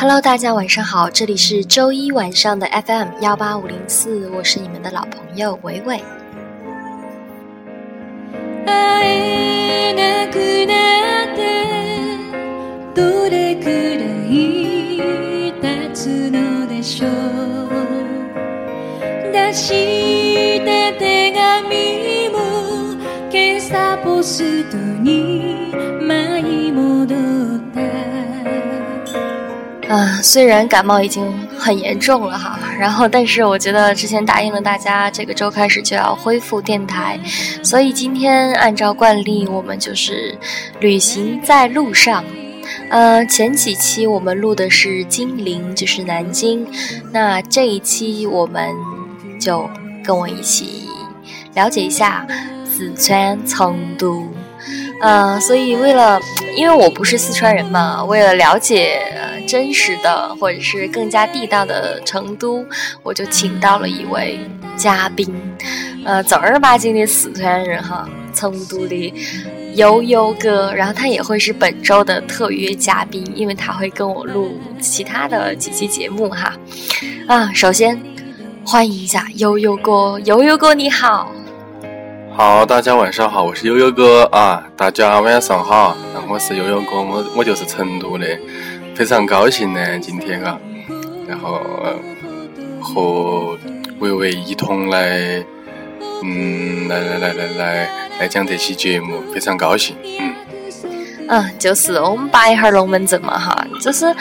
Hello，大家晚上好，这里是周一晚上的 FM 幺八五零四，我是你们的老朋友维维。啊，虽然感冒已经很严重了哈，然后但是我觉得之前答应了大家，这个周开始就要恢复电台，所以今天按照惯例，我们就是旅行在路上。呃，前几期我们录的是金陵，就是南京，那这一期我们就跟我一起了解一下四川成都。呃，所以为了，因为我不是四川人嘛，为了了解真实的或者是更加地道的成都，我就请到了一位嘉宾，呃，正儿八经的四川人哈，成都的悠悠哥，然后他也会是本周的特约嘉宾，因为他会跟我录其他的几期节目哈。啊，首先欢迎一下悠悠哥，悠悠哥你好。好，大家晚上好，我是悠悠哥啊！大家晚上好，我是悠悠哥，我我就是成都的，非常高兴呢，今天啊，然后和维维一同来，嗯，来来来来来来讲这期节目，非常高兴，嗯。嗯，就是我们摆一下龙门阵嘛哈，就是，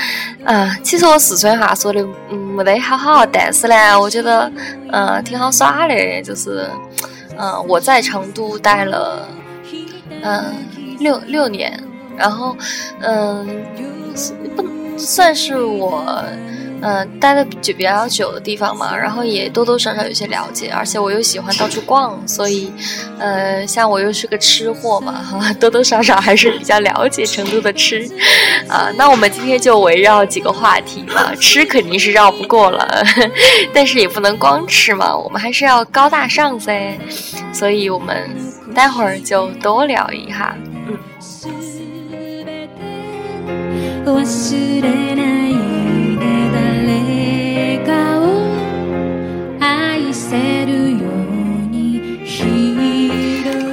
嗯，其实我四川话说的嗯没得好好，但是呢，我觉得嗯挺好耍的，就是。嗯，我在成都待了嗯六六年，然后嗯不算是我。嗯，待的就比较久的地方嘛，然后也多多少少有些了解，而且我又喜欢到处逛，所以，呃，像我又是个吃货嘛，哈，多多少少还是比较了解成都的吃，啊，那我们今天就围绕几个话题嘛，吃肯定是绕不过了，但是也不能光吃嘛，我们还是要高大上噻，所以我们待会儿就多聊一下，嗯。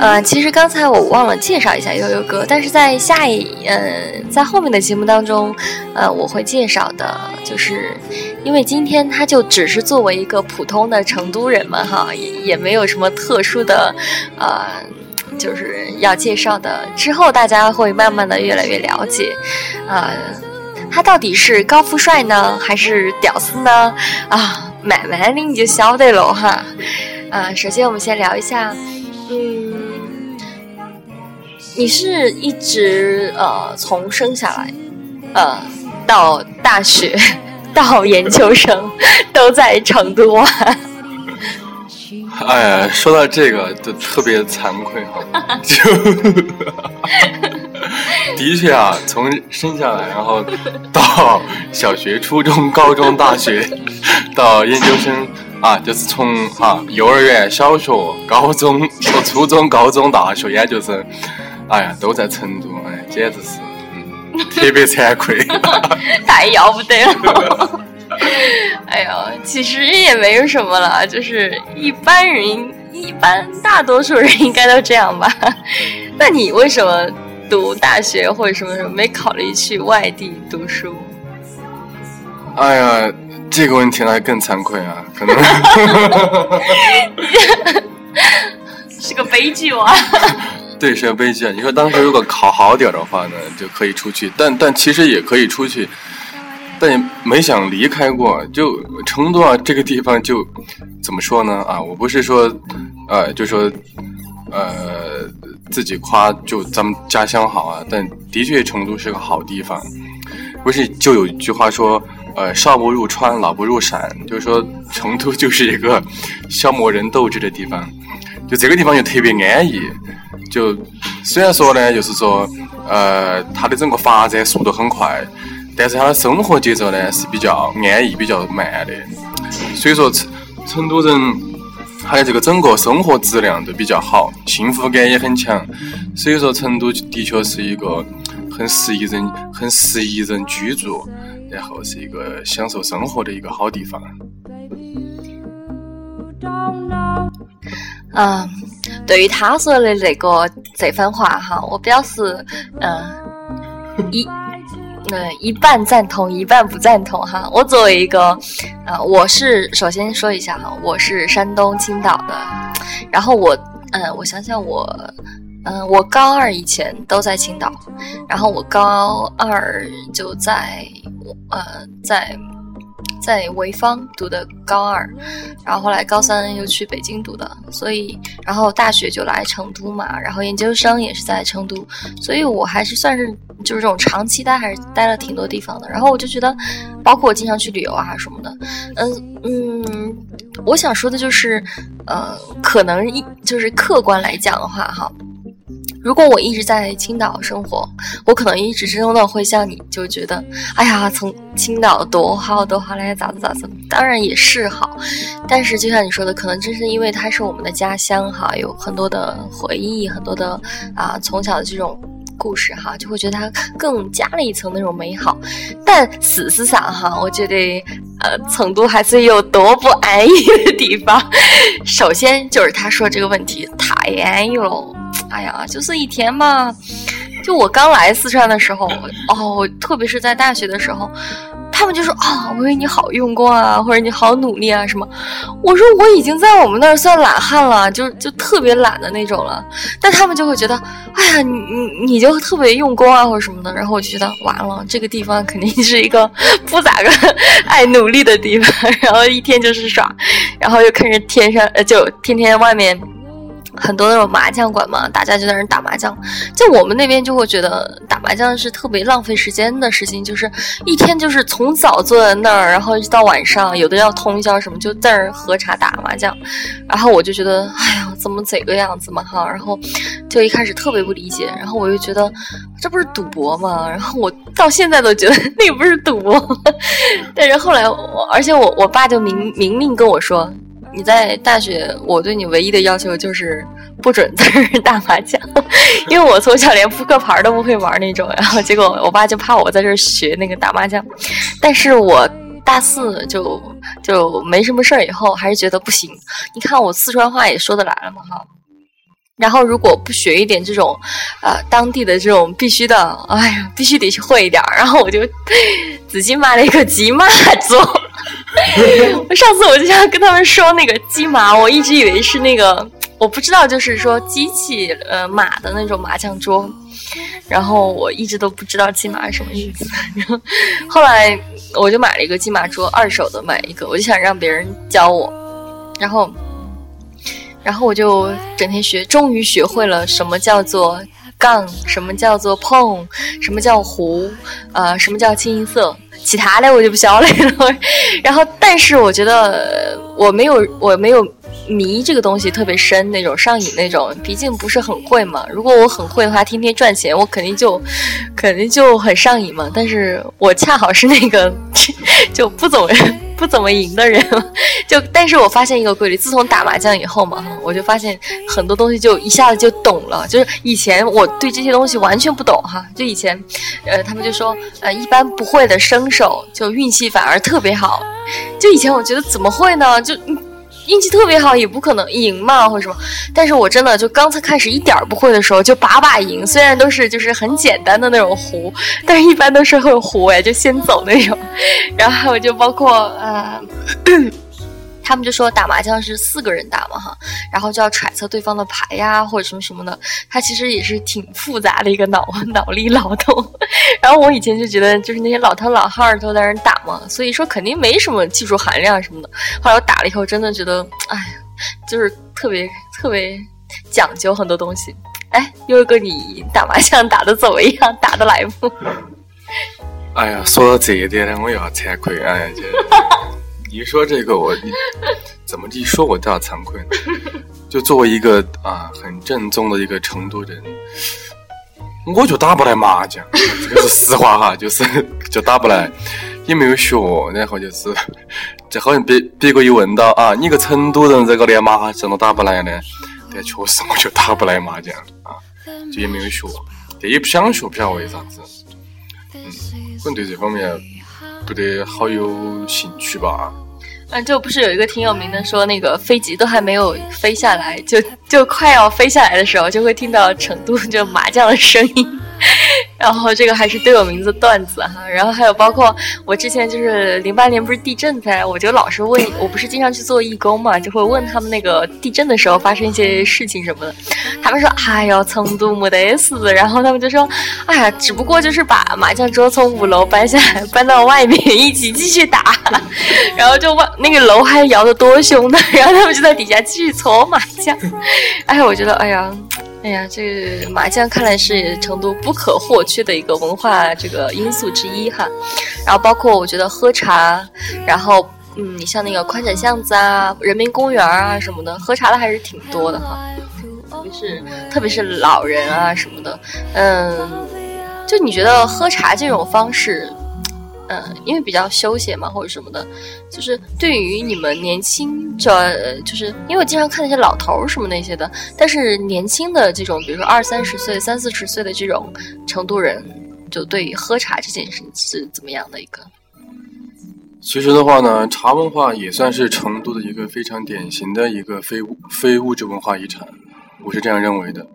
呃，其实刚才我忘了介绍一下悠悠哥，但是在下一呃，在后面的节目当中，呃，我会介绍的，就是因为今天他就只是作为一个普通的成都人嘛，哈，也也没有什么特殊的，呃，就是要介绍的。之后大家会慢慢的越来越了解，啊，他到底是高富帅呢，还是屌丝呢？啊，慢慢的你就晓得了哈。啊，首先我们先聊一下，嗯。你是一直呃从生下来，呃到大学 到研究生 都在成都啊。哎呀，说到这个就特别惭愧哈，就的确啊，从生下来，然后到小学、初中、高中、大学，到研究生啊，就是从哈幼儿园、小学、高中、初中、高中、大学、研究生。哎呀，都在成都，哎，简直是，嗯，特别惭愧，太要不得了。哎呦，其实也没有什么了，就是一般人，一般大多数人应该都这样吧。那你为什么读大学或者什么什么没考虑去外地读书？哎呀，这个问题那更惭愧啊，可能 是个悲剧哇。对，是个悲剧啊。你说当时如果考好点的话呢，就可以出去，但但其实也可以出去，但也没想离开过。就成都啊，这个地方就怎么说呢？啊，我不是说，呃，就说，呃，自己夸就咱们家乡好啊，但的确成都是个好地方。不是就有一句话说，呃，少不入川，老不入陕，就是说成都就是一个消磨人斗志的地方。就这个地方就特别安逸。就虽然说呢，就是说，呃，它的整个发展速度很快，但是它的生活节奏呢是比较安逸、比较慢的。所以说，成成都人他的这个整个生活质量都比较好，幸福感也很强。所以说，成都的确是一个很适宜人，很适宜人居住，然后是一个享受生活的一个好地方。嗯，对于他说的那个这番话哈，我表示嗯一那一半赞同，一半不赞同哈。我作为一个呃，我是首先说一下哈，我是山东青岛的，然后我嗯，我想想我嗯，我高二以前都在青岛，然后我高二就在呃在。在潍坊读的高二，然后后来高三又去北京读的，所以然后大学就来成都嘛，然后研究生也是在成都，所以我还是算是就是这种长期待，还是待了挺多地方的。然后我就觉得，包括我经常去旅游啊什么的，嗯嗯，我想说的就是，呃，可能一就是客观来讲的话，哈。如果我一直在青岛生活，我可能一直真的会像你就觉得，哎呀，从青岛多好多好嘞，咋子咋子。当然也是好，但是就像你说的，可能正是因为它是我们的家乡哈，有很多的回忆，很多的啊从小的这种故事哈，就会觉得它更加了一层那种美好。但事实上哈，我觉得呃，成都还是有多不安逸的地方。首先就是他说这个问题太安逸了。哎呀，就是一天嘛。就我刚来四川的时候，哦，特别是在大学的时候，他们就说啊，我为你好用功啊，或者你好努力啊什么。我说我已经在我们那儿算懒汉了，就就特别懒的那种了。但他们就会觉得，哎呀，你你你就特别用功啊，或者什么的。然后我就觉得完了，这个地方肯定是一个不咋个爱努力的地方。然后一天就是耍，然后又看着天上，呃，就天天外面。很多那种麻将馆嘛，大家就在那打麻将。就我们那边就会觉得打麻将是特别浪费时间的事情，就是一天就是从早坐在那儿，然后一直到晚上，有的要通宵什么，就在那儿喝茶打麻将。然后我就觉得，哎呀，怎么这个样子嘛哈？然后就一开始特别不理解，然后我又觉得这不是赌博吗？然后我到现在都觉得那不是赌博。但是后来我，而且我我爸就明明令跟我说。你在大学，我对你唯一的要求就是不准在这打麻将，因为我从小连扑克牌都不会玩那种。然后结果我爸就怕我在这学那个打麻将，但是我大四就就没什么事儿，以后还是觉得不行。你看我四川话也说得来了嘛哈。然后如果不学一点这种，呃，当地的这种必须的，哎呀，必须得去会一点。然后我就自己买了一个机麻桌。我 上次我就想跟他们说那个鸡麻，我一直以为是那个，我不知道就是说机器呃马的那种麻将桌。然后我一直都不知道鸡麻是什么意思。然 后后来我就买了一个鸡麻桌，二手的买一个，我就想让别人教我。然后。然后我就整天学，终于学会了什么叫做杠，什么叫做碰，什么叫胡，呃，什么叫清一色，其他的我就不晓得了。然后，但是我觉得我没有，我没有迷这个东西特别深那种上瘾那种，毕竟不是很会嘛。如果我很会的话，天天赚钱，我肯定就肯定就很上瘾嘛。但是我恰好是那个 就不怎么。不怎么赢的人，就但是我发现一个规律，自从打麻将以后嘛，我就发现很多东西就一下子就懂了。就是以前我对这些东西完全不懂哈，就以前，呃，他们就说，呃，一般不会的生手就运气反而特别好。就以前我觉得怎么会呢？就。运气特别好，也不可能赢嘛，或者什么。但是我真的就刚才开始一点儿不会的时候，就把把赢。虽然都是就是很简单的那种胡，但是一般都是会胡哎，就先走那种。然后就包括呃。他们就说打麻将是四个人打嘛哈，然后就要揣测对方的牌呀或者什么什么的，它其实也是挺复杂的一个脑 脑力劳动。然后我以前就觉得就是那些老头老汉儿都在那打嘛，所以说肯定没什么技术含量什么的。后来我打了以后，真的觉得哎，就是特别特别讲究很多东西。哎，优哥，你打麻将打的怎么样？打得来不？哎呀，说到这一点呢，我又要惭愧哎。一说这个，我你怎么一说我都要惭愧。就作为一个啊很正宗的一个成都人，我就打不来麻将，这个是实话哈，就是 就打不来，也没有学。然后就是，这好像别别个一问到啊，你个成都人这个连麻将都打不来呢？但确实我就打不来麻将啊，就也没有学。但也不想学，不晓得为啥子。嗯，可能对这方面不得好有兴趣吧。嗯，就不是有一个挺有名的，说那个飞机都还没有飞下来，就就快要飞下来的时候，就会听到成都就麻将的声音。然后这个还是对我名字段子哈，然后还有包括我之前就是零八年不是地震在，我就老是问，我不是经常去做义工嘛，就会问他们那个地震的时候发生一些事情什么的，他们说哎呦成都没得事，然后他们就说哎呀，只不过就是把麻将桌从五楼搬下来搬到外面一起继续打，然后就外那个楼还摇得多凶的，然后他们就在底下继续搓麻将，哎，我觉得哎呀。哎呀，这个麻将看来是成都不可或缺的一个文化这个因素之一哈。然后包括我觉得喝茶，然后嗯，你像那个宽窄巷子啊、人民公园啊什么的，喝茶的还是挺多的哈。特别是特别是老人啊什么的，嗯，就你觉得喝茶这种方式？嗯，因为比较休闲嘛，或者什么的，就是对于你们年轻，这就是因为我经常看那些老头儿什么那些的，但是年轻的这种，比如说二三十岁、三四十岁的这种成都人，就对于喝茶这件事是怎么样的一个？其实的话呢，茶文化也算是成都的一个非常典型的一个非非物质文化遗产，我是这样认为的。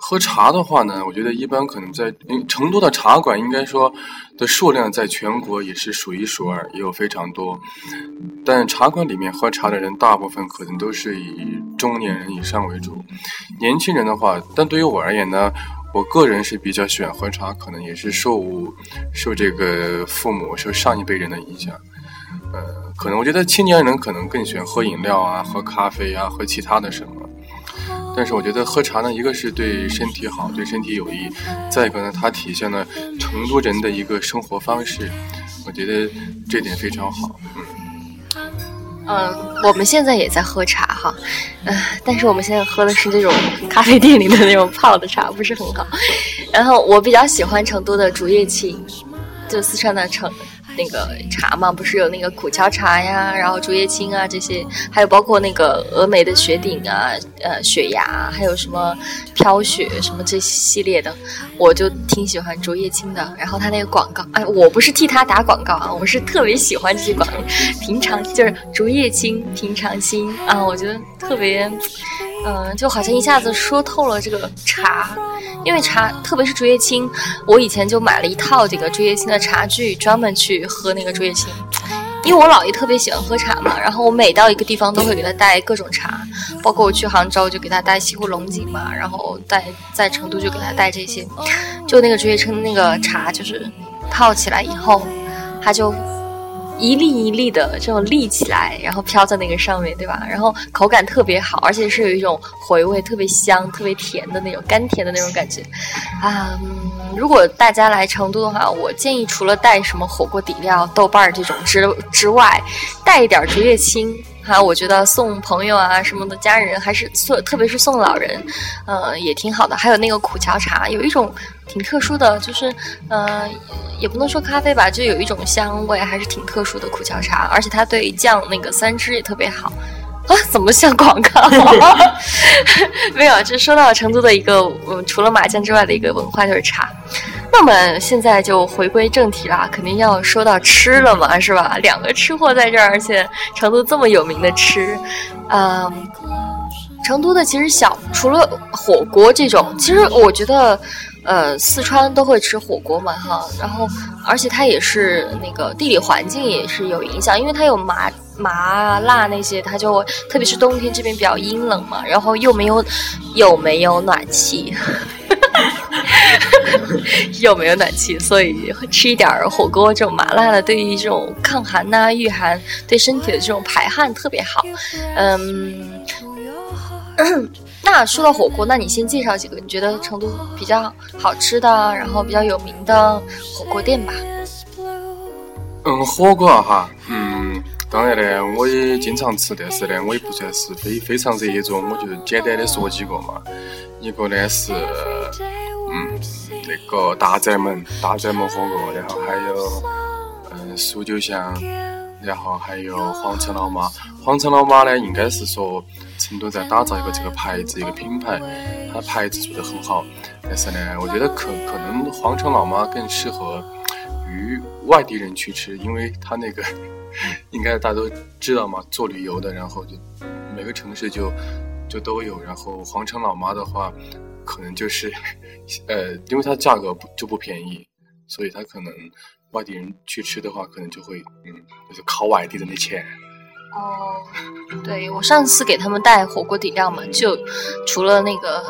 喝茶的话呢，我觉得一般可能在成都的茶馆，应该说的数量在全国也是数一数二，也有非常多。但茶馆里面喝茶的人，大部分可能都是以中年人以上为主。年轻人的话，但对于我而言呢，我个人是比较喜欢喝茶，可能也是受受这个父母、受上一辈人的影响。呃，可能我觉得青年人可能更喜欢喝饮料啊，喝咖啡啊，喝其他的什么。但是我觉得喝茶呢，一个是对身体好，对身体有益；再一个呢，它体现了成都人的一个生活方式，我觉得这点非常好。嗯，嗯，我们现在也在喝茶哈，嗯，但是我们现在喝的是那种咖啡店里的那种泡的茶，不是很好。然后我比较喜欢成都的竹叶青，就四川的成。那个茶嘛，不是有那个苦荞茶呀，然后竹叶青啊这些，还有包括那个峨眉的雪顶啊，呃雪芽，还有什么飘雪什么这系列的，我就挺喜欢竹叶青的。然后他那个广告，哎，我不是替他打广告啊，我是特别喜欢这些广。平常就是竹叶青，平常心啊，我觉得特别。嗯，就好像一下子说透了这个茶，因为茶，特别是竹叶青，我以前就买了一套这个竹叶青的茶具，专门去喝那个竹叶青。因为我姥爷特别喜欢喝茶嘛，然后我每到一个地方都会给他带各种茶，包括我去杭州就给他带西湖龙井嘛，然后带在成都就给他带这些，就那个竹叶青那个茶，就是泡起来以后，他就。一粒一粒的这种立起来，然后飘在那个上面对吧？然后口感特别好，而且是有一种回味，特别香、特别甜的那种甘甜的那种感觉。啊，如果大家来成都的话，我建议除了带什么火锅底料、豆瓣儿这种之之外，带一点竹叶青。还有，我觉得送朋友啊什么的家人，还是送，特别是送老人，呃，也挺好的。还有那个苦荞茶，有一种挺特殊的，就是，呃，也不能说咖啡吧，就有一种香味，还是挺特殊的苦荞茶。而且它对降那个三脂也特别好。啊，怎么像广告？没有，这说到成都的一个，嗯，除了麻将之外的一个文化就是茶。那么现在就回归正题啦，肯定要说到吃了嘛，是吧？两个吃货在这儿，而且成都这么有名的吃，嗯，成都的其实小，除了火锅这种，其实我觉得，呃，四川都会吃火锅嘛，哈，然后而且它也是那个地理环境也是有影响，因为它有麻麻辣那些，它就特别是冬天这边比较阴冷嘛，然后又没有又没有暖气。又没有暖气，所以吃一点火锅这种麻辣的，对于这种抗寒呐、御寒，对身体的这种排汗特别好。嗯，那说到火锅，那你先介绍几个你觉得成都比较好吃的，然后比较有名的火锅店吧。嗯，火锅啊哈，嗯，当然呢，我也经常吃，但是呢，我也不算是非非常热衷，我就简单的说几个嘛。一个呢是，嗯，那个大宅门大宅门火锅，然后还有，嗯，苏九香，然后还有皇城老妈。皇城老妈呢，应该是说成都在打造一个这个牌子一个品牌，它牌子做得很好。但是呢，我觉得可可能皇城老妈更适合于外地人去吃，因为它那个 应该大家都知道嘛，做旅游的，然后就每个城市就就都有。然后皇城老妈的话，可能就是呃，因为它价格不就不便宜，所以它可能外地人去吃的话，可能就会嗯，就是靠外地人的钱。哦，对我上次给他们带火锅底料嘛，就除了那个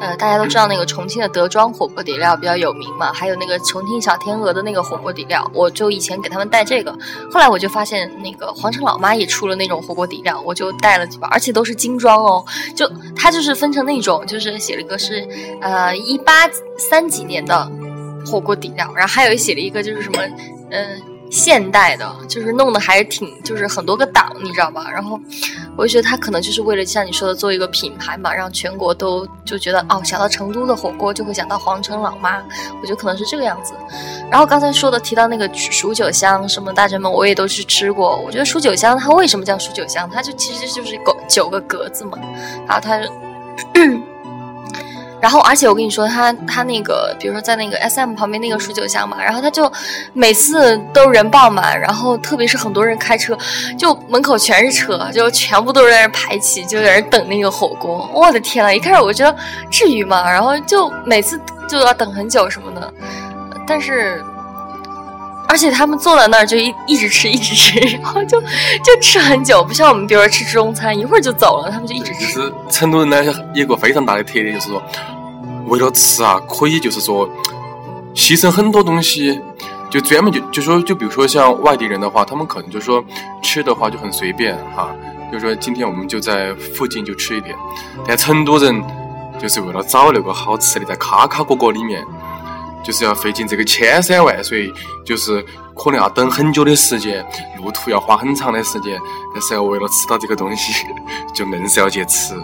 呃，大家都知道那个重庆的德庄火锅底料比较有名嘛，还有那个重庆小天鹅的那个火锅底料，我就以前给他们带这个，后来我就发现那个皇城老妈也出了那种火锅底料，我就带了几包，而且都是精装哦，就它就是分成那种，就是写了一个是呃一八三几年的火锅底料，然后还有写了一个就是什么嗯。现代的，就是弄得还是挺，就是很多个档，你知道吧？然后我就觉得他可能就是为了像你说的做一个品牌嘛，让全国都就觉得哦，想到成都的火锅就会想到皇城老妈，我觉得可能是这个样子。然后刚才说的提到那个蜀九香什么大宅门，我也都去吃过。我觉得蜀九香它为什么叫蜀九香？它就其实就是九九个格子嘛，然后它。然后，而且我跟你说，他他那个，比如说在那个 S M 旁边那个数九香嘛，然后他就每次都人爆满，然后特别是很多人开车，就门口全是车，就全部都在那排起，就在那等那个火锅。我的天呐，一开始我觉得至于吗？然后就每次就要等很久什么的，但是。而且他们坐在那儿就一一直吃一直吃，然后就就吃很久，不像我们比如说吃中餐，一会儿就走了，他们就一直吃。成都人呢，一个非常大的特点就是说，为了吃啊，可以就是说牺牲很多东西，就专门就就说就比如说像外地人的话，他们可能就说吃的话就很随便哈，就说今天我们就在附近就吃一点，但成都人就是为了找那个好吃的，在卡卡角角里面。就是要费尽这个千山万水，就是可能要等很久的时间，路途要花很长的时间，但是要为了吃到这个东西，就硬是要去吃，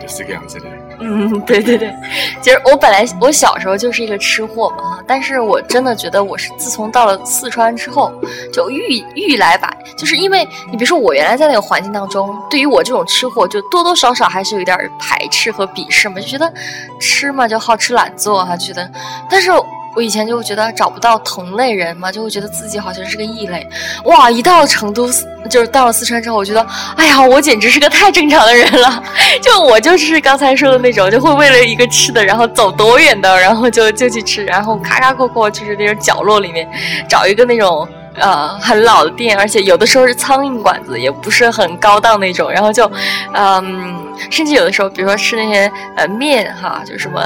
就是这个样子的。嗯，对对对，其实我本来我小时候就是一个吃货嘛，但是我真的觉得我是自从到了四川之后，就愈愈来吧，就是因为你比如说我原来在那个环境当中，对于我这种吃货，就多多少少还是有一点排斥和鄙视嘛，就觉得吃嘛就好吃懒做哈，觉得，但是。我以前就会觉得找不到同类人嘛，就会觉得自己好像是个异类。哇，一到成都，就是到了四川之后，我觉得，哎呀，我简直是个太正常的人了。就我就是刚才说的那种，就会为了一个吃的，然后走多远的，然后就就去吃，然后咔咔过过，就是那种角落里面找一个那种。呃，很老的店，而且有的时候是苍蝇馆子，也不是很高档那种。然后就，嗯，甚至有的时候，比如说吃那些呃面哈，就什么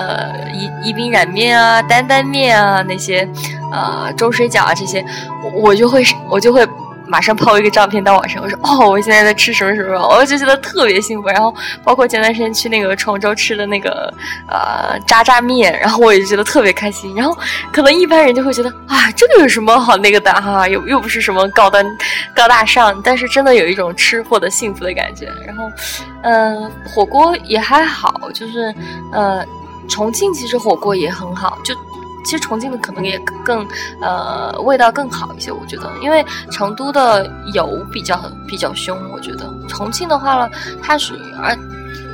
宜宜宾燃面啊、担担面啊那些，呃，粥水饺啊这些，我就会我就会。马上抛一个照片到网上，我说哦，我现在在吃什么什么，我就觉得特别幸福。然后包括前段时间去那个崇州吃的那个呃渣渣面，然后我也觉得特别开心。然后可能一般人就会觉得啊，这个有什么好那个的哈，又又不是什么高端高大上，但是真的有一种吃货的幸福的感觉。然后嗯，火锅也还好，就是呃，重庆其实火锅也很好，就。其实重庆的可能也更，呃，味道更好一些，我觉得，因为成都的油比较比较凶，我觉得重庆的话呢，它属于而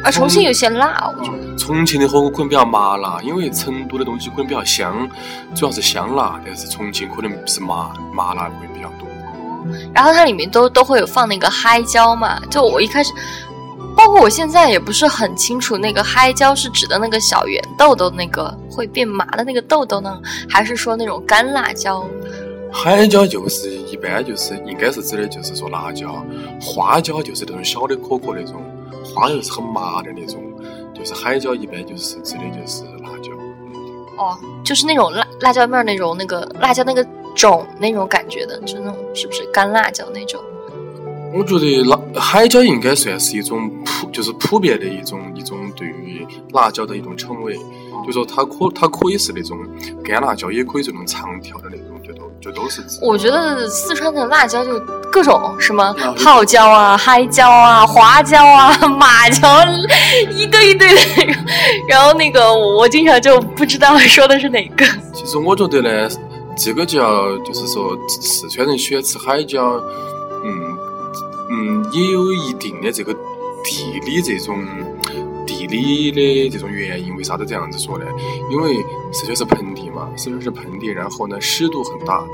而重庆有些辣，我觉得。重庆的火锅可能比较麻辣，因为成都的东西可能比较香，主要是香辣，但是重庆可能是麻麻辣会比较多。然后它里面都都会有放那个嗨椒嘛，就我一开始。包括我现在也不是很清楚，那个嗨椒是指的那个小圆豆豆那个会变麻的那个豆豆呢，还是说那种干辣椒？海椒就是一般就是应该是指的就是说辣椒，花椒就是那种小的颗颗那种，花椒是很麻的那种，就是海椒一般就是指的就是辣椒。哦，就是那种辣辣椒面那种那个辣椒那个种那种感觉的，就那种是不是干辣椒那种？我觉得辣海椒应该算是一种普，就是普遍的一种一种对于辣椒的一种称谓，就说它可它可以是那种干辣椒，也可以这种长条的那种，就都就都是。我觉得四川的辣椒就各种什么泡椒啊、海椒啊、花椒啊、麻椒，一堆一堆的。然后那个我经常就不知道说的是哪个。其实我觉得呢，这个叫就是说四川人喜欢吃海椒，嗯。也有一定的这个地理这种地理的这种原因，为啥子这样子说呢？因为四川是盆地嘛，四川是盆地，然后呢湿度很大，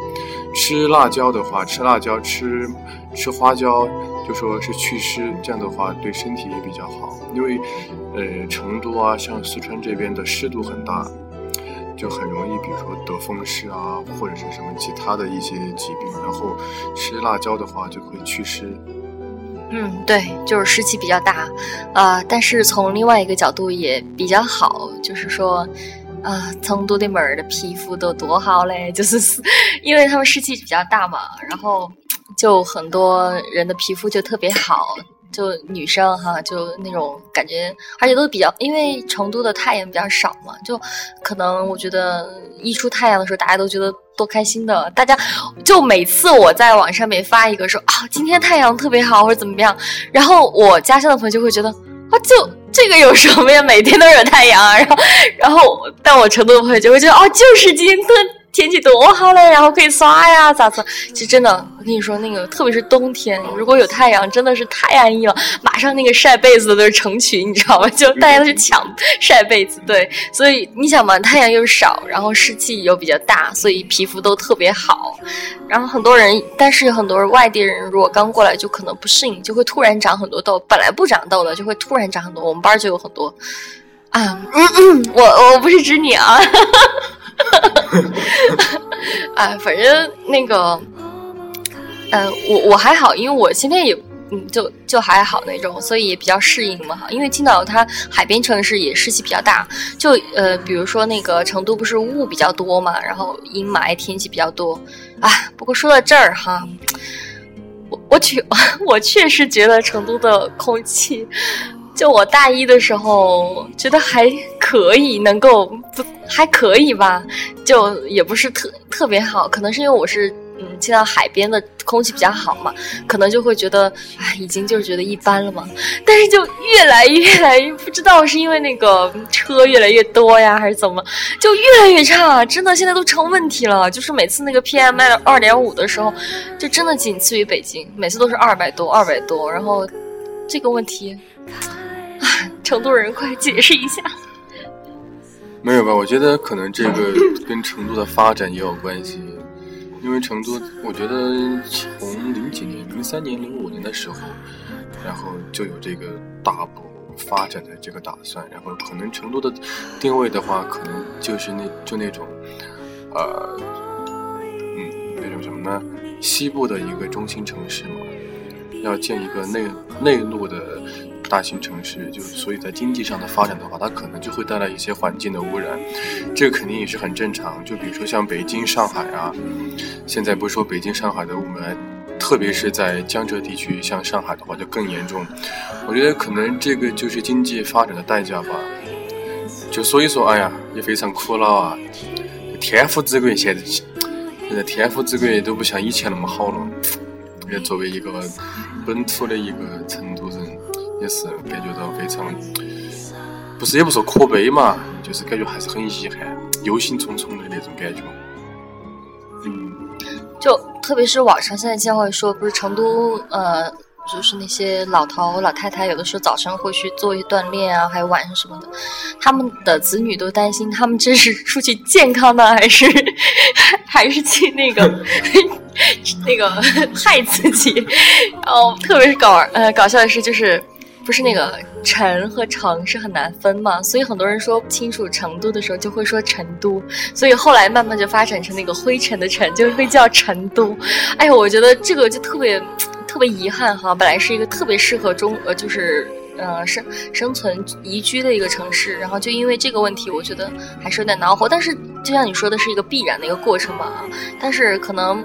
吃辣椒的话，吃辣椒吃吃花椒，就说是祛湿，这样的话对身体也比较好。因为呃成都啊，像四川这边的湿度很大。就很容易，比如说得风湿啊，或者是什么其他的一些疾病。然后吃辣椒的话，就会祛湿。嗯，对，就是湿气比较大，啊，但是从另外一个角度也比较好，就是说，啊，成都的妹儿的皮肤都多好嘞，就是 因为他们湿气比较大嘛，然后就很多人的皮肤就特别好。就女生哈，就那种感觉，而且都比较，因为成都的太阳比较少嘛，就可能我觉得一出太阳的时候，大家都觉得多开心的。大家就每次我在网上面发一个说啊，今天太阳特别好或者怎么样，然后我家乡的朋友就会觉得啊，就这个有什么呀？每天都有太阳啊。然后，然后但我成都的朋友就会觉得哦，就是今天特。天气多好嘞，然后可以刷呀，咋子？其实真的，我跟你说，那个特别是冬天，如果有太阳，真的是太安逸了。马上那个晒被子的都是成群，你知道吗？就大家都去抢晒被子。对，所以你想嘛，太阳又少，然后湿气又比较大，所以皮肤都特别好。然后很多人，但是很多外地人如果刚过来，就可能不适应，就会突然长很多痘。本来不长痘的，就会突然长很多。我们班就有很多啊，嗯嗯，我我不是指你啊。啊，反正那个，呃，我我还好，因为我现在也嗯，就就还好那种，所以也比较适应嘛。因为青岛它海边城市也湿气比较大，就呃，比如说那个成都不是雾比较多嘛，然后阴霾天气比较多啊。不过说到这儿哈，我我确 我确实觉得成都的空气。就我大一的时候，觉得还可以，能够不还可以吧，就也不是特特别好，可能是因为我是嗯，进到海边的空气比较好嘛，可能就会觉得哎，已经就是觉得一般了嘛。但是就越来越来越不知道是因为那个车越来越多呀，还是怎么，就越来越差，真的现在都成问题了。就是每次那个 PM 二点五的时候，就真的仅次于北京，每次都是二百多，二百多，然后这个问题。成都人，快解释一下！没有吧？我觉得可能这个跟成都的发展也有关系，因为成都，我觉得从零几年、零三年、零五年的时候，然后就有这个大步发展的这个打算，然后可能成都的定位的话，可能就是那就那种，呃，嗯，那种什么呢？西部的一个中心城市嘛，要建一个内内陆的。大型城市就所以在经济上的发展的话，它可能就会带来一些环境的污染，这个肯定也是很正常。就比如说像北京、上海啊，现在不说北京、上海的雾霾，特别是在江浙地区，像上海的话就更严重。我觉得可能这个就是经济发展的代价吧。就所以说，哎呀，也非常苦恼啊。天府之国现在现在天府之国都不像以前那么好了。也作为一个本土的一个成都人。也是感觉到非常，不是也不说可悲嘛，就是感觉还是很遗憾、忧心忡忡的那种感觉。嗯，就特别是网上现在经常会说，不是成都呃，就是那些老头老太太，有的时候早晨会去做一些锻炼啊，还有晚上什么的，他们的子女都担心他们这是出去健康呢，还是还是去那个 那个害自己？然后，特别是搞呃搞笑的是就是。不是那个城和城是很难分嘛，所以很多人说不清楚成都的时候就会说成都，所以后来慢慢就发展成那个灰尘的尘，就会叫成都。哎呀，我觉得这个就特别特别遗憾哈，本来是一个特别适合中呃就是呃生生存宜居的一个城市，然后就因为这个问题，我觉得还是有点恼火。但是就像你说的是一个必然的一个过程嘛，但是可能。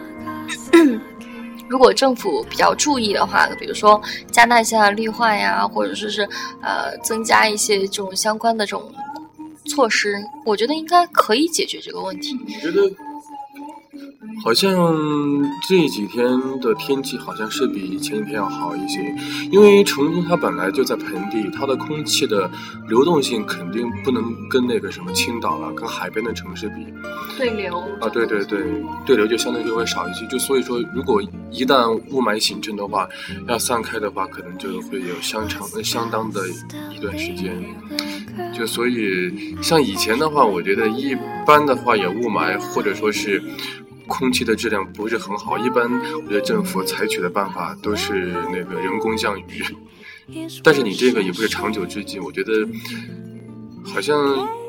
如果政府比较注意的话，比如说加大一下绿化呀，或者说是呃增加一些这种相关的这种措施，我觉得应该可以解决这个问题。我觉得好像这几天的天气好像是比前几天要好一些，因为成都它本来就在盆地，它的空气的流动性肯定不能跟那个什么青岛啊、跟海边的城市比。对流啊，对对对，对流就相对就会少一些。就所以说，如果一旦雾霾形成的话，要散开的话，可能就会有相长相当的一段时间。就所以，像以前的话，我觉得一般的话，有雾霾或者说是。空气的质量不是很好，一般我觉得政府采取的办法都是那个人工降雨，但是你这个也不是长久之计，我觉得好像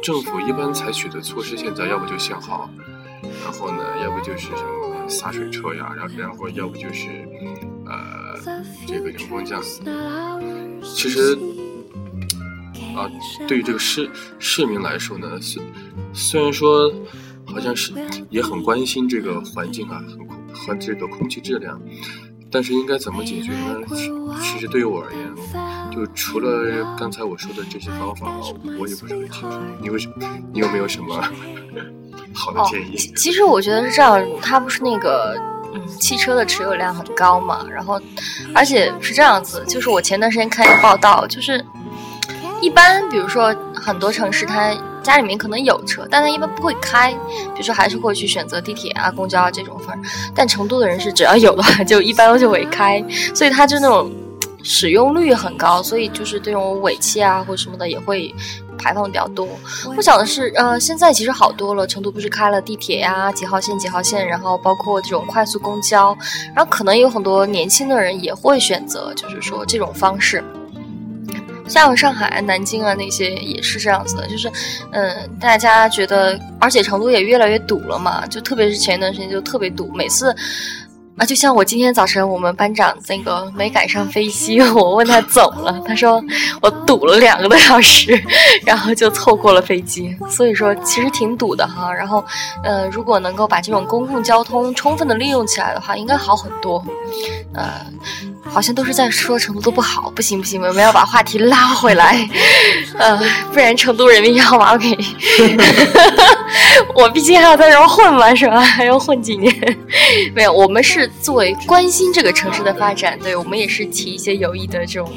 政府一般采取的措施，现在要不就限号，然后呢，要不就是什么洒水车呀，然后然后要不就是呃这个人工降雨。其实啊，对于这个市市民来说呢，虽虽然说。好像是也很关心这个环境啊，很和这个空气质量，但是应该怎么解决呢？其实对于我而言，就除了刚才我说的这些方法，我也不是很清楚。你为什么？你有没有什么 好的建议？其实我觉得是这样，它不是那个嗯，汽车的持有量很高嘛，然后而且是这样子，就是我前段时间看一个报道，就是一般比如说很多城市它。家里面可能有车，但他一般不会开，比如说还是会去选择地铁啊、公交啊这种方式。但成都的人是只要有的话，就一般就会开，所以他就那种使用率很高，所以就是这种尾气啊或什么的也会排放比较多。我想的是，呃，现在其实好多了，成都不是开了地铁呀，几号线几号线，然后包括这种快速公交，然后可能有很多年轻的人也会选择，就是说这种方式。像上海、南京啊那些也是这样子的，就是，嗯，大家觉得，而且成都也越来越堵了嘛，就特别是前一段时间就特别堵，每次。啊，就像我今天早晨，我们班长那个没赶上飞机，我问他怎么了，他说我堵了两个多小时，然后就错过了飞机。所以说其实挺堵的哈。然后，呃，如果能够把这种公共交通充分的利用起来的话，应该好很多。呃，好像都是在说成都都不好，不行不行，我们要把话题拉回来，呃，不然成都人民要把我给，我毕竟还要在这儿混嘛，是吧？还要混几年？没有，我们是。作为关心这个城市的发展，对我们也是提一些有益的这种。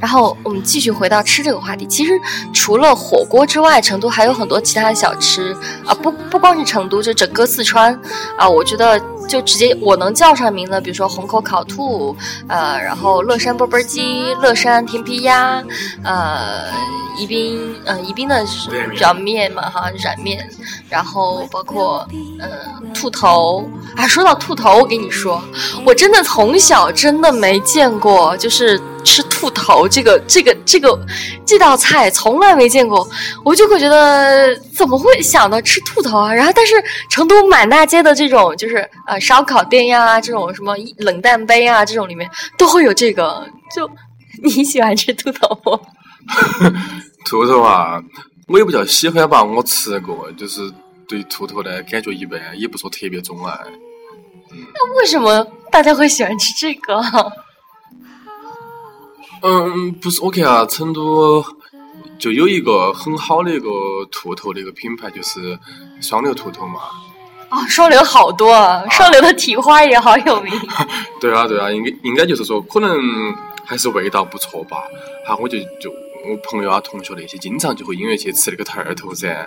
然后我们继续回到吃这个话题。其实除了火锅之外，成都还有很多其他的小吃啊，不不光是成都，就整个四川啊，我觉得就直接我能叫上名的，比如说虹口烤兔，呃，然后乐山钵钵鸡、乐山甜皮鸭，呃，宜宾，嗯，宜宾的是比较面嘛哈，软面，然后包括呃兔头啊，说到兔头，我跟你说，我真的从小真的没见过，就是。吃兔头这个这个这个这道菜从来没见过，我就会觉得怎么会想到吃兔头啊？然后但是成都满大街的这种就是呃烧烤店呀，这种什么冷淡杯啊，这种里面都会有这个。就你喜欢吃兔头不？兔头啊，我也不叫喜欢吧，我吃过，就是对兔头的感觉一般，也不说特别钟爱。那为什么大家会喜欢吃这个？嗯，不是，我看啊，成都就有一个很好的一个兔头的一个品牌，就是双流兔头嘛。啊，双流好多，双流的蹄花也好有名。对啊，对啊，应该应该就是说，可能还是味道不错吧。好，我就就我朋友啊、同学那些，经常就会因为去吃那个兔儿头噻。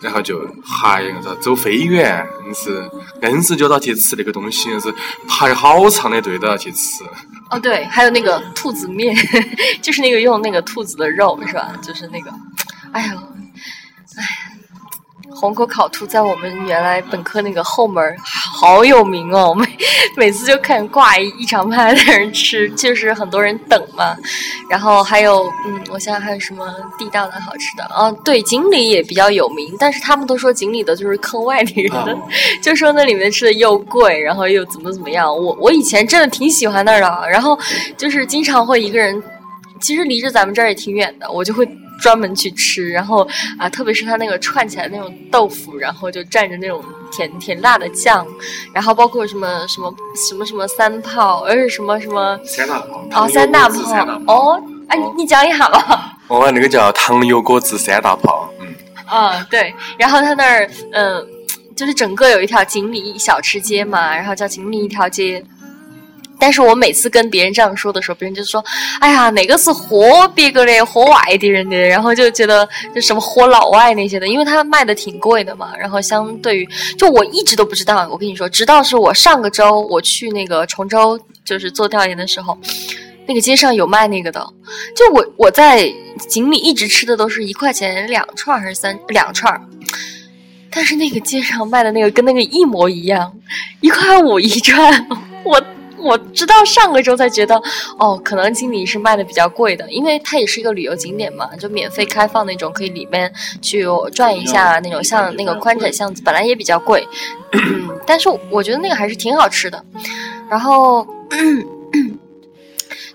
然后就还啥走飞远，硬是硬是就到去吃那个东西，是排好长的队都要去吃。哦，对，还有那个兔子面，就是那个用那个兔子的肉，是吧？就是那个，哎呀，哎。虹口烤兔在我们原来本科那个后门好有名哦，每每次就看挂一一长排的人吃，就是很多人等嘛。然后还有，嗯，我想想还有什么地道的好吃的啊？对，锦里也比较有名，但是他们都说锦里的就是坑外地人的，就说那里面吃的又贵，然后又怎么怎么样。我我以前真的挺喜欢那儿的，然后就是经常会一个人，其实离着咱们这儿也挺远的，我就会。专门去吃，然后啊，特别是它那个串起来那种豆腐，然后就蘸着那种甜甜辣的酱，然后包括什么什么什么什么三炮，而是什么什么三大炮哦，三大炮哦，哎，你你讲一下吧。哦，那个叫糖油果子三大炮，嗯。啊，对，然后他那儿嗯。就是整个有一条锦里小吃街嘛，然后叫锦里一条街。但是我每次跟别人这样说的时候，别人就说：“哎呀，哪个是活别个的，活外地人的。”然后就觉得就什么活老外那些的，因为他卖的挺贵的嘛。然后相对于，就我一直都不知道。我跟你说，直到是我上个周我去那个崇州，就是做调研的时候，那个街上有卖那个的。就我我在锦里一直吃的都是一块钱两串还是三两串，但是那个街上卖的那个跟那个一模一样，一块五一串，我。我直到上个周才觉得，哦，可能锦里是卖的比较贵的，因为它也是一个旅游景点嘛，就免费开放那种，可以里面去转一下那种，像那个宽窄巷子，本来也比较贵，但是我觉得那个还是挺好吃的，然后。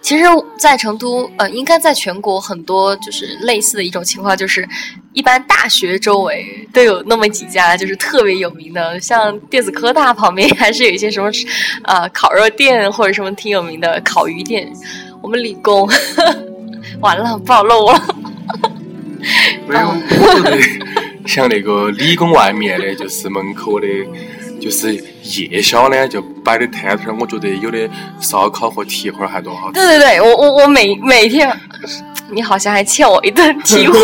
其实，在成都，呃，应该在全国很多就是类似的一种情况，就是一般大学周围都有那么几家，就是特别有名的，像电子科大旁边还是有一些什么，呃，烤肉店或者什么挺有名的烤鱼店。我们理工，完了暴露了。没有，像那个理工外面的，就是门口的。就是夜宵呢，就摆的摊摊，我觉得有的烧烤和蹄花还多好吃。对对对，我我我每每天，你好像还欠我一顿蹄花。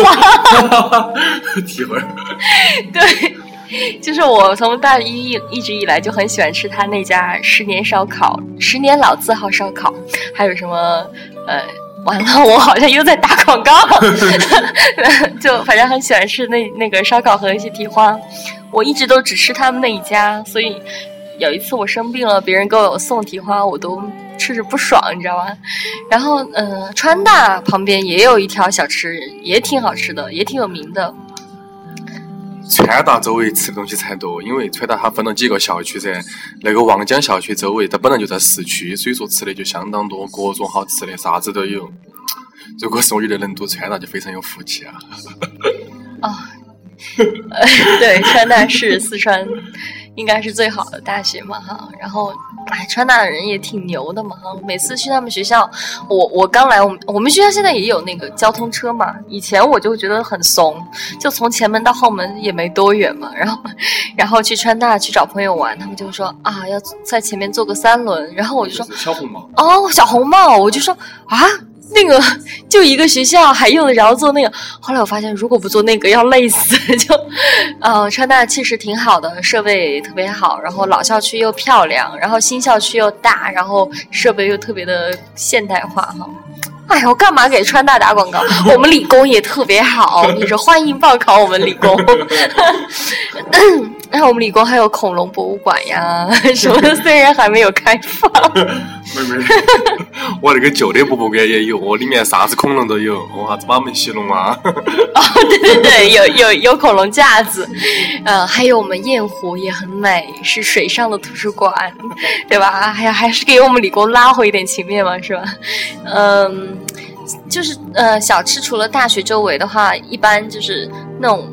蹄花。对，就是我从大一一直以来就很喜欢吃他那家十年烧烤，十年老字号烧烤，还有什么呃，完了，我好像又在打广告。就反正很喜欢吃那那个烧烤和一些蹄花。我一直都只吃他们那一家，所以有一次我生病了，别人给我送蹄花，我都吃着不爽，你知道吧？然后，嗯，川大旁边也有一条小吃，也挺好吃的，也挺有名的。川大周围吃的东西才多，因为川大它分了几个校区噻。那个望江校区周围，它本来就在市区，所以说吃的就相当多，各种好吃的，啥子都有。如果是我觉得能读川大，就非常有福气啊！啊。对，川大是四川应该是最好的大学嘛哈。然后，哎，川大的人也挺牛的嘛。每次去他们学校，我我刚来，我们我们学校现在也有那个交通车嘛。以前我就觉得很怂，就从前门到后门也没多远嘛。然后，然后去川大去找朋友玩，他们就说啊，要在前面坐个三轮。然后我就说小红帽哦，小红帽，我就说啊。那个就一个学校还用得着做那个？后来我发现，如果不做那个要累死。就，呃，川大其实挺好的，设备特别好，然后老校区又漂亮，然后新校区又大，然后设备又特别的现代化哈。哎呀，我干嘛给川大打广告？我们理工也特别好，你说欢迎报考我们理工。然后我们理工还有恐龙博物馆呀，什么的，虽然还没有开放。没 没，我那个旧的博物馆也有，我里面啥子恐龙都有，我啥子马门溪龙啊。哦，对对对，有有有恐龙架子，呃，还有我们雁湖也很美，是水上的图书馆，对吧？还有还是给我们理工拉回一点情面嘛，是吧？嗯，就是呃，小吃除了大学周围的话，一般就是那种。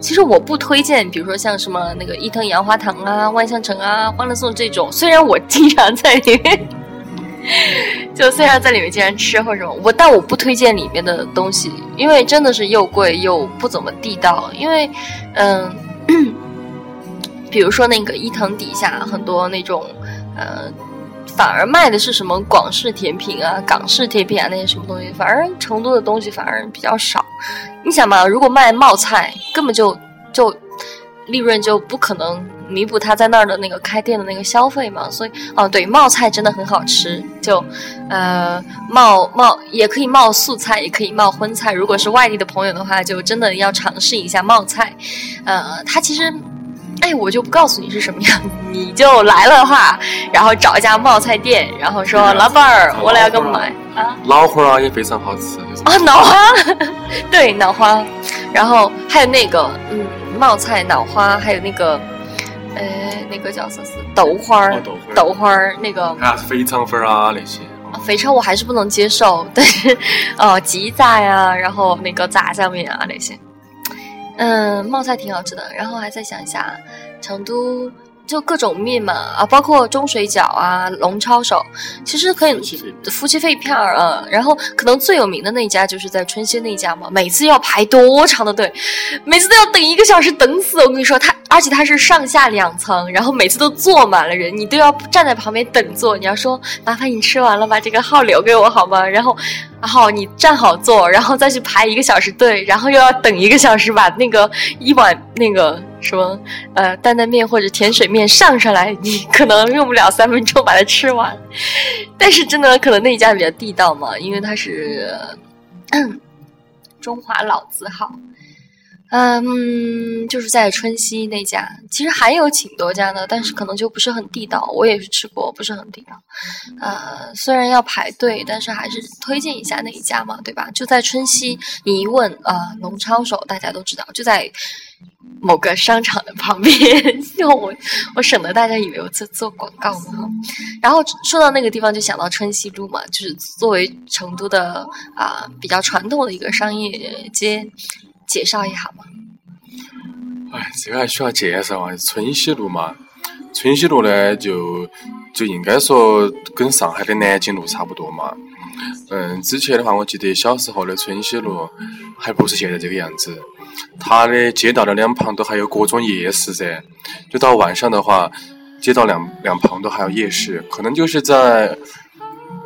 其实我不推荐，比如说像什么那个伊藤洋华堂啊、万象城啊、欢乐颂这种。虽然我经常在里面，就虽然在里面经常吃或者什么，我但我不推荐里面的东西，因为真的是又贵又不怎么地道。因为，嗯，比如说那个伊藤底下很多那种，呃。反而卖的是什么广式甜品啊、港式甜品啊那些什么东西，反而成都的东西反而比较少。你想嘛，如果卖冒菜，根本就就利润就不可能弥补他在那儿的那个开店的那个消费嘛。所以，哦，对，冒菜真的很好吃，就呃冒冒也可以冒素菜，也可以冒荤菜。如果是外地的朋友的话，就真的要尝试一下冒菜。呃，它其实。哎，我就不告诉你是什么样子，你就来了的话，然后找一家冒菜店，然后说老板儿，我来要个买啊。脑花啊也非常好吃，啊脑花，对脑花，然后还有那个嗯冒菜脑花，还有那个呃那个叫啥子豆花儿，豆花儿那个还有肥肠粉啊那些。肥肠我还是不能接受，但是哦鸡杂呀，然后那个炸酱面啊那些。嗯，冒菜挺好吃的，然后还在想一下，成都就各种面嘛啊，包括中水饺啊、龙抄手，其实可以夫妻肺片儿啊。然后可能最有名的那家就是在春熙那家嘛，每次要排多长的队，每次都要等一个小时，等死。我跟你说，他而且它是上下两层，然后每次都坐满了人，你都要站在旁边等座。你要说麻烦你吃完了把这个号留给我好吗？然后，然后你站好坐，然后再去排一个小时队，然后又要等一个小时把那个一碗那个。什么呃担担面或者甜水面上上来，你可能用不了三分钟把它吃完。但是真的可能那一家比较地道嘛，因为它是 中华老字号。嗯，就是在春熙那家，其实还有挺多家的，但是可能就不是很地道。我也是吃过，不是很地道。呃，虽然要排队，但是还是推荐一下那一家嘛，对吧？就在春熙，你一问啊，龙抄手大家都知道，就在。某个商场的旁边，我我省得大家以为我在做广告嘛。然后说到那个地方，就想到春熙路嘛，就是作为成都的啊比较传统的一个商业街，介绍一下嘛。哎，这个还需要介绍啊？春熙路嘛，春熙路呢就就应该说跟上海的南京路差不多嘛。嗯，之前的话，我记得小时候的春熙路还不是现在这个样子。它的街道的两旁都还有各种夜市噻，就到晚上的话，街道两两旁都还有夜市，可能就是在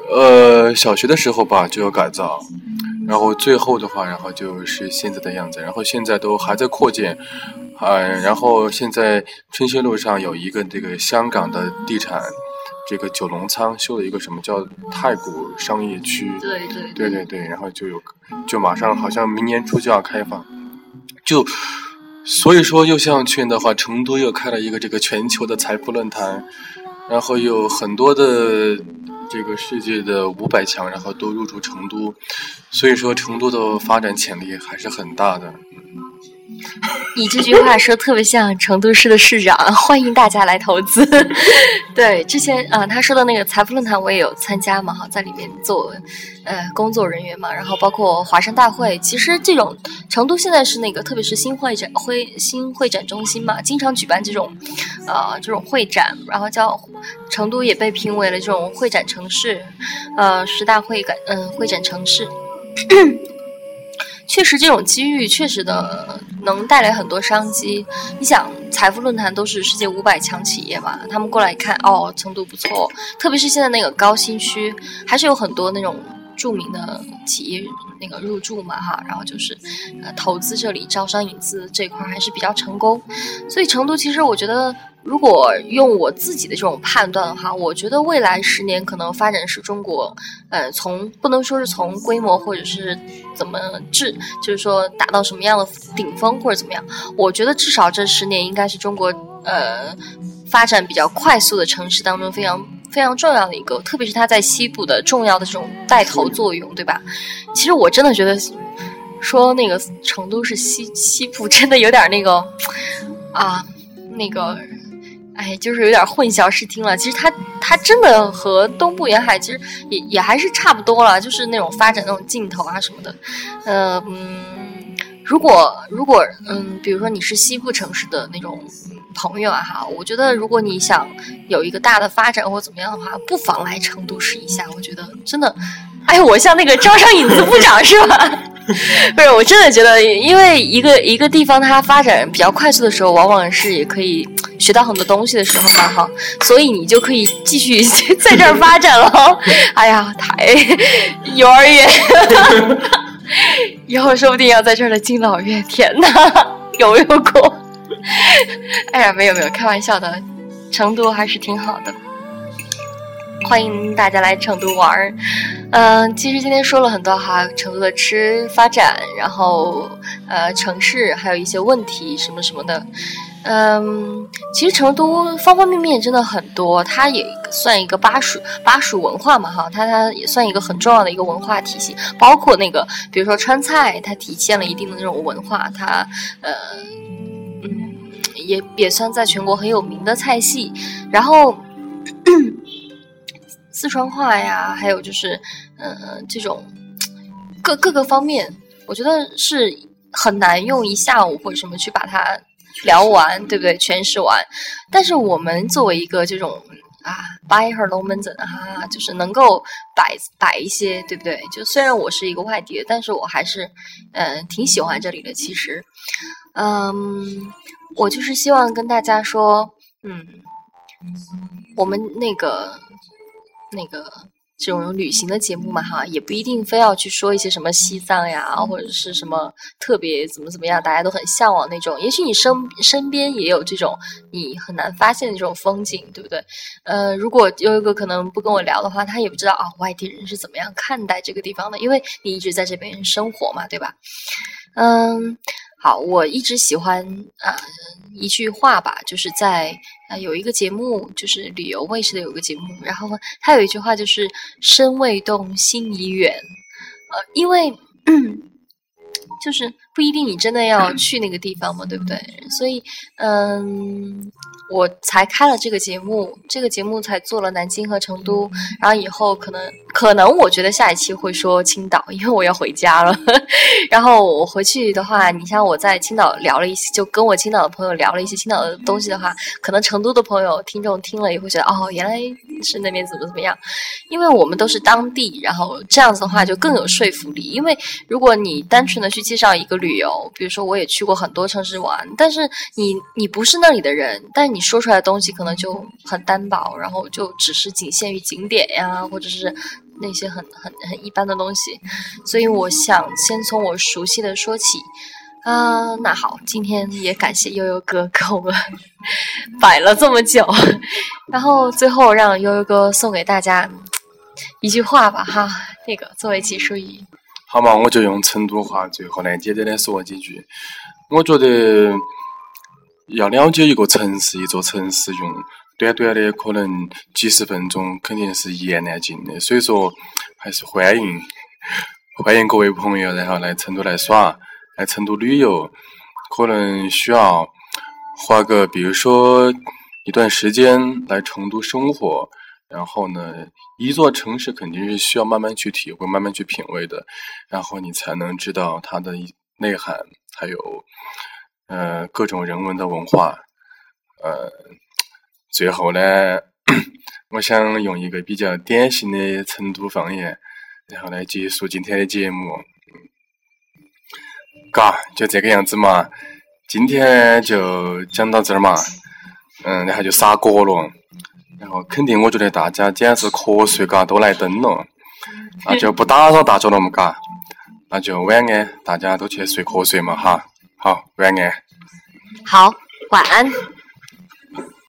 呃小学的时候吧就有改造，然后最后的话，然后就是现在的样子，然后现在都还在扩建，嗯，然后现在春熙路上有一个这个香港的地产，这个九龙仓修了一个什么叫太古商业区，对对对对对，然后就有就马上好像明年初就要开放。就所以说，又像去年的话，成都又开了一个这个全球的财富论坛，然后有很多的这个世界的五百强，然后都入驻成都，所以说成都的发展潜力还是很大的。你这句话说特别像成都市的市长，欢迎大家来投资。对，之前啊，他说的那个财富论坛我也有参加嘛，哈，在里面做呃工作人员嘛，然后包括华山大会。其实这种成都现在是那个，特别是新会展会新会展中心嘛，经常举办这种呃这种会展，然后叫成都也被评为了这种会展城市，呃十大会展嗯会展城市。确实，这种机遇确实的能带来很多商机。你想，财富论坛都是世界五百强企业嘛，他们过来一看，哦，成都不错，特别是现在那个高新区，还是有很多那种著名的企业那个入驻嘛，哈，然后就是呃投资这里招商引资这块还是比较成功。所以成都其实我觉得。如果用我自己的这种判断的话，我觉得未来十年可能发展是中国，呃，从不能说是从规模或者是怎么质，就是说达到什么样的顶峰或者怎么样，我觉得至少这十年应该是中国呃发展比较快速的城市当中非常非常重要的一个，特别是它在西部的重要的这种带头作用，对吧？其实我真的觉得说那个成都是西西部，真的有点那个啊那个。哎，就是有点混淆视听了。其实它它真的和东部沿海其实也也还是差不多了，就是那种发展那种劲头啊什么的。呃嗯，如果如果嗯，比如说你是西部城市的那种朋友啊哈，我觉得如果你想有一个大的发展或怎么样的话，不妨来成都试一下。我觉得真的，哎，我像那个招商引资部长是吧？不是，我真的觉得，因为一个一个地方它发展比较快速的时候，往往是也可以学到很多东西的时候嘛，哈，所以你就可以继续在这儿发展了。哎呀，太 幼儿园，以后说不定要在这儿的敬老院。天哪，有没有过？哎呀，没有没有，开玩笑的，成都还是挺好的。欢迎大家来成都玩儿，嗯，其实今天说了很多哈，成都的吃发展，然后呃城市还有一些问题什么什么的，嗯，其实成都方方面面真的很多，它也算一个巴蜀巴蜀文化嘛哈，它它也算一个很重要的一个文化体系，包括那个比如说川菜，它体现了一定的那种文化，它呃嗯也也算在全国很有名的菜系，然后。四川话呀，还有就是，呃，这种各各个方面，我觉得是很难用一下午或者什么去把它聊完，对不对？诠释完。但是我们作为一个这种啊，摆哈龙门阵啊，就是能够摆摆一些，对不对？就虽然我是一个外地的，但是我还是嗯挺喜欢这里的。其实，嗯，我就是希望跟大家说，嗯，我们那个那个。这种旅行的节目嘛，哈，也不一定非要去说一些什么西藏呀，或者是什么特别怎么怎么样，大家都很向往那种。也许你身身边也有这种你很难发现的这种风景，对不对？呃，如果有一个可能不跟我聊的话，他也不知道啊，外地人是怎么样看待这个地方的，因为你一直在这边生活嘛，对吧？嗯。好，我一直喜欢呃一句话吧，就是在啊有一个节目，就是旅游卫视的有个节目，然后他有一句话就是“身未动，心已远”，呃，因为就是不一定你真的要去那个地方嘛，对不对？所以，嗯。我才开了这个节目，这个节目才做了南京和成都，然后以后可能可能我觉得下一期会说青岛，因为我要回家了。然后我回去的话，你像我在青岛聊了一些，就跟我青岛的朋友聊了一些青岛的东西的话，可能成都的朋友听众听了也会觉得哦，原来是那边怎么怎么样。因为我们都是当地，然后这样子的话就更有说服力。因为如果你单纯的去介绍一个旅游，比如说我也去过很多城市玩，但是你你不是那里的人，但你。说出来的东西可能就很单薄，然后就只是仅限于景点呀，或者是那些很很很一般的东西。所以我想先从我熟悉的说起啊。那好，今天也感谢悠悠哥给我们 摆了这么久，然后最后让悠悠哥送给大家一句话吧，哈，那个作为结束语。好嘛，我就用成都话最后来简单的说几句。我觉得。要了解一个城市、一座城市，用短短的可能几十分钟，肯定是一言难尽的。所以说，还是欢迎欢迎各位朋友，然后来成都来耍，来成都旅游。可能需要花个，比如说一段时间来成都生活，然后呢，一座城市肯定是需要慢慢去体会、慢慢去品味的，然后你才能知道它的内涵，还有。呃，各种人文的文化，呃，最后呢，我想用一个比较典型的成都方言，然后来结束今天的节目。嘎，就这个样子嘛，今天就讲到这儿嘛，嗯，然后就杀锅了，然后肯定我觉得大家简直瞌睡嘎都来登了，那就不打扰大家了嘛嘎，那就晚安，大家都去睡瞌睡嘛哈。好，晚安。好，晚安。